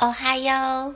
哦嗨哟。